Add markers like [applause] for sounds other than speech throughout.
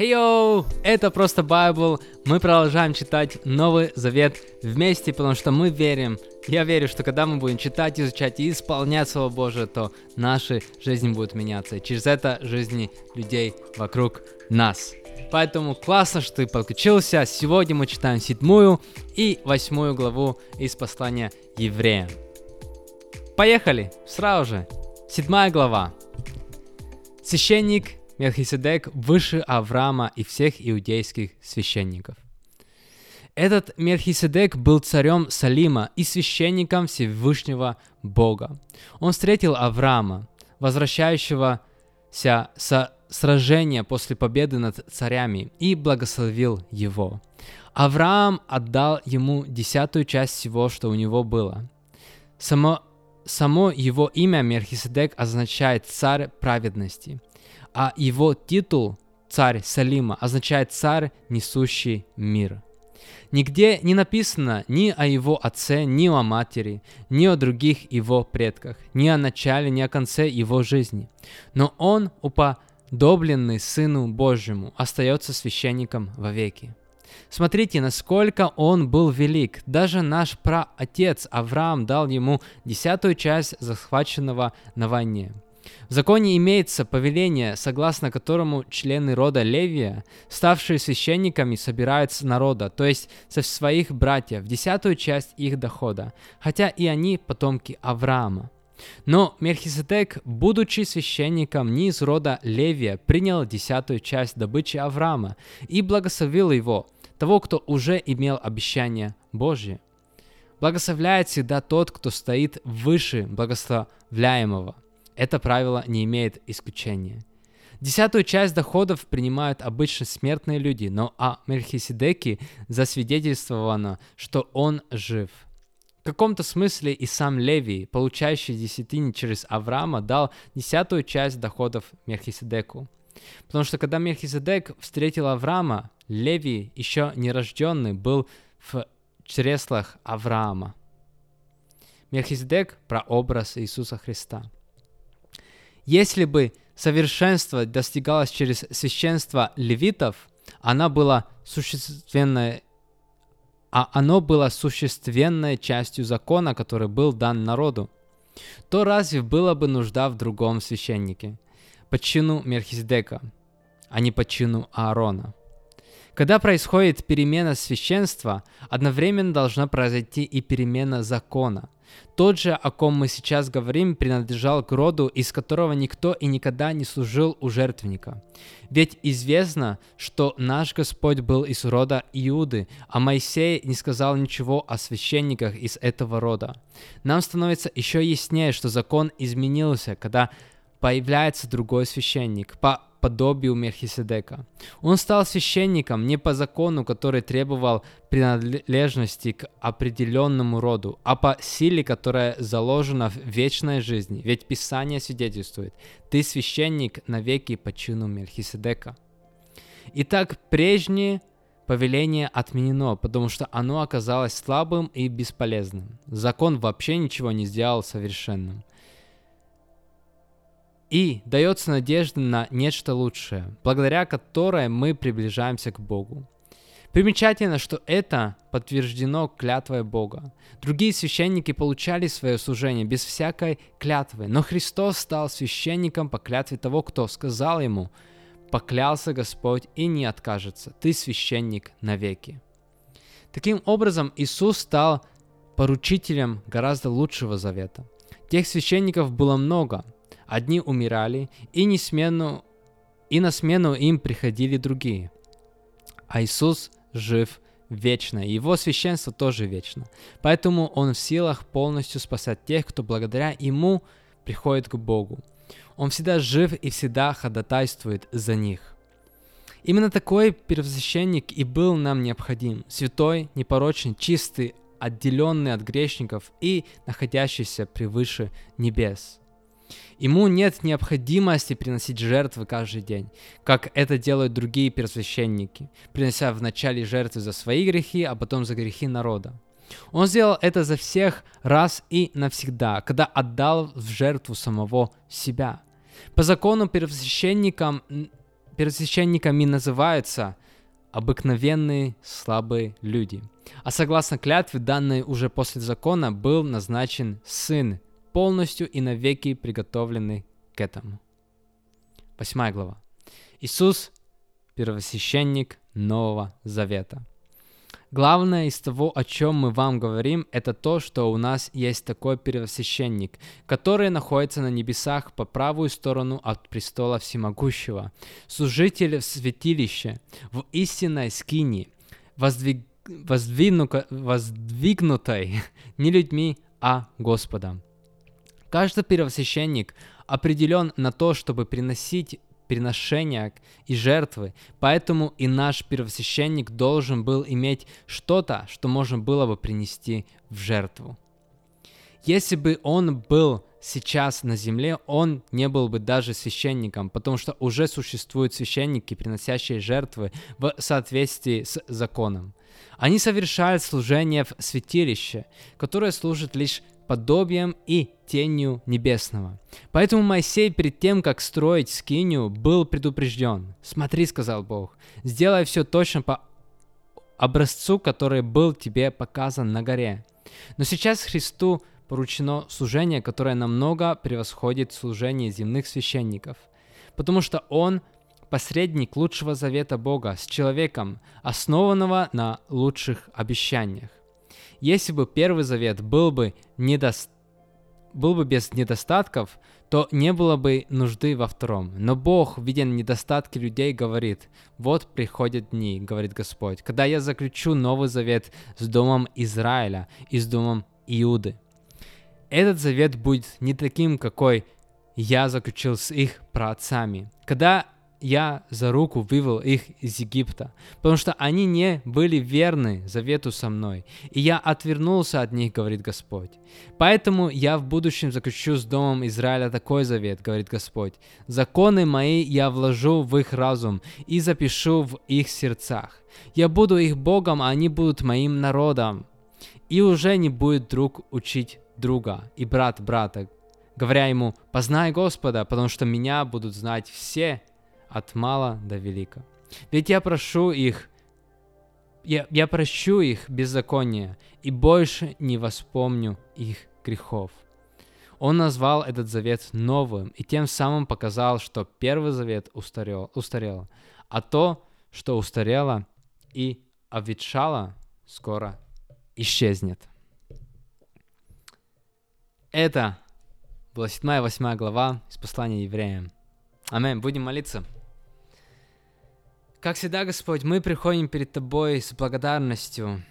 Хей-йоу! Это просто Байбл. Мы продолжаем читать Новый Завет вместе, потому что мы верим, я верю, что когда мы будем читать, изучать и исполнять Слово Божие, то наши жизни будут меняться. И через это жизни людей вокруг нас. Поэтому классно, что ты подключился. Сегодня мы читаем седьмую и восьмую главу из послания евреям. Поехали! Сразу же. Седьмая глава. Священник Мелхиседек выше Авраама и всех иудейских священников. Этот Мелхиседек был царем Салима и священником Всевышнего Бога. Он встретил Авраама, возвращающегося со сражения после победы над царями, и благословил его. Авраам отдал ему десятую часть всего, что у него было. Само, само его имя Мелхиседек означает «царь праведности» а его титул «Царь Салима» означает «Царь, несущий мир». Нигде не написано ни о его отце, ни о матери, ни о других его предках, ни о начале, ни о конце его жизни. Но он, уподобленный Сыну Божьему, остается священником вовеки. Смотрите, насколько он был велик. Даже наш праотец Авраам дал ему десятую часть захваченного на войне. В законе имеется повеление, согласно которому члены рода Левия, ставшие священниками, собирают с народа, то есть со своих братьев, десятую часть их дохода, хотя и они потомки Авраама. Но Мельхиседек, будучи священником не из рода Левия, принял десятую часть добычи Авраама и благословил его, того, кто уже имел обещание Божье. Благословляет всегда тот, кто стоит выше благословляемого – это правило не имеет исключения. Десятую часть доходов принимают обычно смертные люди, но о Мельхиседеке засвидетельствовано, что он жив. В каком-то смысле и сам Левий, получающий десятини через Авраама, дал десятую часть доходов Мельхиседеку. Потому что когда Мельхиседек встретил Авраама, Левий, еще нерожденный, был в чреслах Авраама. Мельхиседек – прообраз Иисуса Христа – если бы совершенство достигалось через священство левитов, она была существенной, а оно было существенной частью закона, который был дан народу, то разве было бы нужда в другом священнике, по чину Мельхиздека, а не по чину Аарона? Когда происходит перемена священства, одновременно должна произойти и перемена закона – тот же, о ком мы сейчас говорим, принадлежал к роду, из которого никто и никогда не служил у жертвенника. Ведь известно, что наш Господь был из рода Иуды, а Моисей не сказал ничего о священниках из этого рода. Нам становится еще яснее, что закон изменился, когда появляется другой священник. По подобию Мельхиседека. Он стал священником не по закону, который требовал принадлежности к определенному роду, а по силе, которая заложена в вечной жизни. Ведь Писание свидетельствует, ты священник навеки по чину Мельхиседека. Итак, прежнее повеление отменено, потому что оно оказалось слабым и бесполезным. Закон вообще ничего не сделал совершенным. И дается надежда на нечто лучшее, благодаря которой мы приближаемся к Богу. Примечательно, что это подтверждено клятвой Бога. Другие священники получали свое служение без всякой клятвы, но Христос стал священником по клятве того, кто сказал ему, «Поклялся Господь и не откажется, ты священник навеки». Таким образом, Иисус стал поручителем гораздо лучшего завета. Тех священников было много – Одни умирали, и, не смену, и на смену им приходили другие. А Иисус жив вечно, Его священство тоже вечно. Поэтому Он в силах полностью спасать тех, кто благодаря Ему приходит к Богу. Он всегда жив и всегда ходатайствует за них. Именно такой первосвященник и был нам необходим. Святой, непорочный, чистый, отделенный от грешников и находящийся превыше небес. Ему нет необходимости приносить жертвы каждый день, как это делают другие первосвященники, принося в начале жертвы за свои грехи, а потом за грехи народа. Он сделал это за всех раз и навсегда, когда отдал в жертву самого себя. По закону первосвященникам первосвященниками называются обыкновенные слабые люди. А согласно клятве, данной уже после закона, был назначен сын, полностью и навеки приготовленный к этому. Восьмая глава. Иисус – первосвященник Нового Завета. Главное из того, о чем мы вам говорим, это то, что у нас есть такой первосвященник, который находится на небесах по правую сторону от престола всемогущего, служитель в святилище, в истинной скини, воздвиг... воздвигну... воздвигнутой [laughs] не людьми, а Господом. Каждый первосвященник определен на то, чтобы приносить приношения и жертвы. Поэтому и наш первосвященник должен был иметь что-то, что можно было бы принести в жертву. Если бы он был сейчас на земле, он не был бы даже священником, потому что уже существуют священники, приносящие жертвы в соответствии с законом. Они совершают служение в святилище, которое служит лишь подобием и тенью небесного. Поэтому Моисей перед тем, как строить скинию, был предупрежден. «Смотри», — сказал Бог, — «сделай все точно по образцу, который был тебе показан на горе». Но сейчас Христу поручено служение, которое намного превосходит служение земных священников, потому что Он посредник лучшего завета Бога с человеком, основанного на лучших обещаниях. Если бы Первый Завет был бы, недо... был бы без недостатков, то не было бы нужды во втором. Но Бог, видя недостатки людей, говорит, вот приходят дни, говорит Господь, когда я заключу новый завет с домом Израиля и с домом Иуды. Этот завет будет не таким, какой я заключил с их праотцами. Когда я за руку вывел их из Египта, потому что они не были верны завету со мной, и я отвернулся от них, говорит Господь. Поэтому я в будущем заключу с домом Израиля такой завет, говорит Господь. Законы мои я вложу в их разум и запишу в их сердцах. Я буду их Богом, а они будут моим народом. И уже не будет друг учить друга и брат брата, говоря ему, познай Господа, потому что меня будут знать все, от мала до велика. Ведь я прошу их, я, я прощу их беззаконие и больше не воспомню их грехов. Он назвал этот завет новым и тем самым показал, что первый завет устарел, устарел а то, что устарело и обветшало, скоро исчезнет. Это была 7-8 глава из послания евреям. Аминь. Будем молиться. Как всегда, Господь, мы приходим перед Тобой с благодарностью.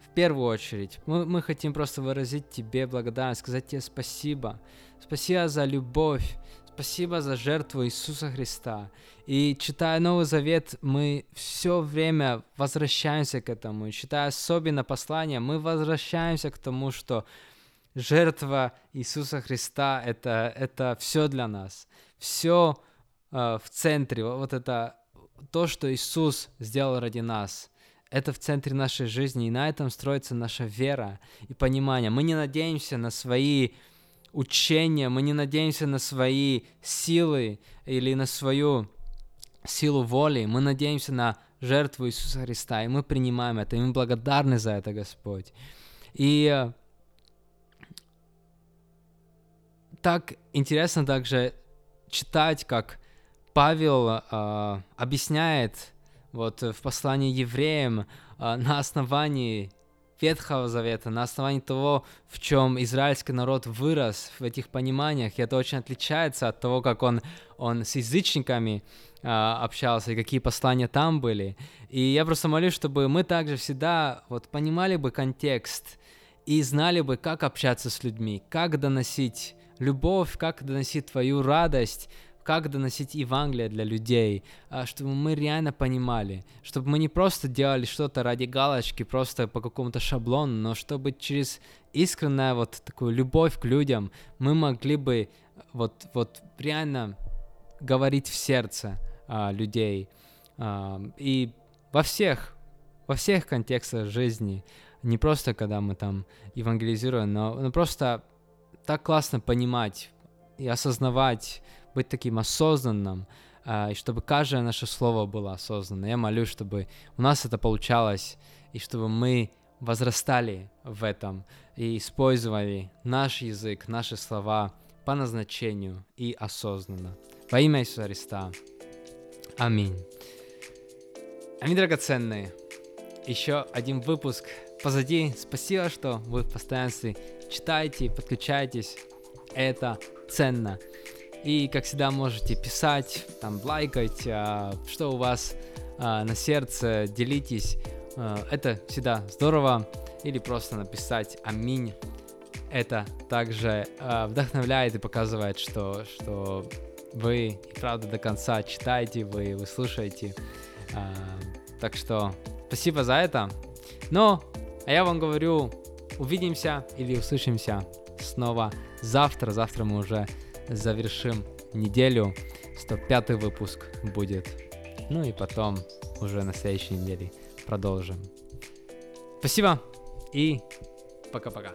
В первую очередь, мы, мы хотим просто выразить Тебе благодарность, сказать Тебе спасибо. Спасибо за любовь, спасибо за жертву Иисуса Христа. И читая Новый Завет, мы все время возвращаемся к этому. И читая особенно послание, мы возвращаемся к тому, что жертва Иисуса Христа это, это все для нас. Все э, в центре. Вот это то, что Иисус сделал ради нас, это в центре нашей жизни, и на этом строится наша вера и понимание. Мы не надеемся на свои учения, мы не надеемся на свои силы или на свою силу воли, мы надеемся на жертву Иисуса Христа, и мы принимаем это, и мы благодарны за это, Господь. И э, так интересно также читать, как Павел э, объясняет вот в послании евреям э, на основании Ветхого Завета, на основании того, в чем израильский народ вырос в этих пониманиях, и это очень отличается от того, как он, он с язычниками э, общался, и какие послания там были. И я просто молюсь, чтобы мы также всегда вот понимали бы контекст и знали бы, как общаться с людьми, как доносить любовь, как доносить твою радость, как доносить Евангелие для людей, а, чтобы мы реально понимали, чтобы мы не просто делали что-то ради галочки, просто по какому-то шаблону, но чтобы через искреннюю вот такую любовь к людям мы могли бы вот, вот реально говорить в сердце а, людей. А, и во всех, во всех контекстах жизни, не просто когда мы там евангелизируем, но, но просто так классно понимать и осознавать быть таким осознанным, и чтобы каждое наше слово было осознанно. Я молюсь, чтобы у нас это получалось, и чтобы мы возрастали в этом и использовали наш язык, наши слова по назначению и осознанно. Во имя Иисуса Христа. Аминь. Аминь, драгоценные. Еще один выпуск позади. Спасибо, что вы в постоянстве читаете, подключаетесь. Это ценно. И, как всегда, можете писать, там, лайкать, а, что у вас а, на сердце, делитесь. А, это всегда здорово. Или просто написать «Аминь». Это также вдохновляет и показывает, что, что вы правда до конца читаете, вы, вы слушаете. Так что спасибо за это. Но, а я вам говорю, увидимся или услышимся снова завтра. Завтра мы уже завершим неделю. 105 выпуск будет. Ну и потом уже на следующей неделе продолжим. Спасибо и пока-пока.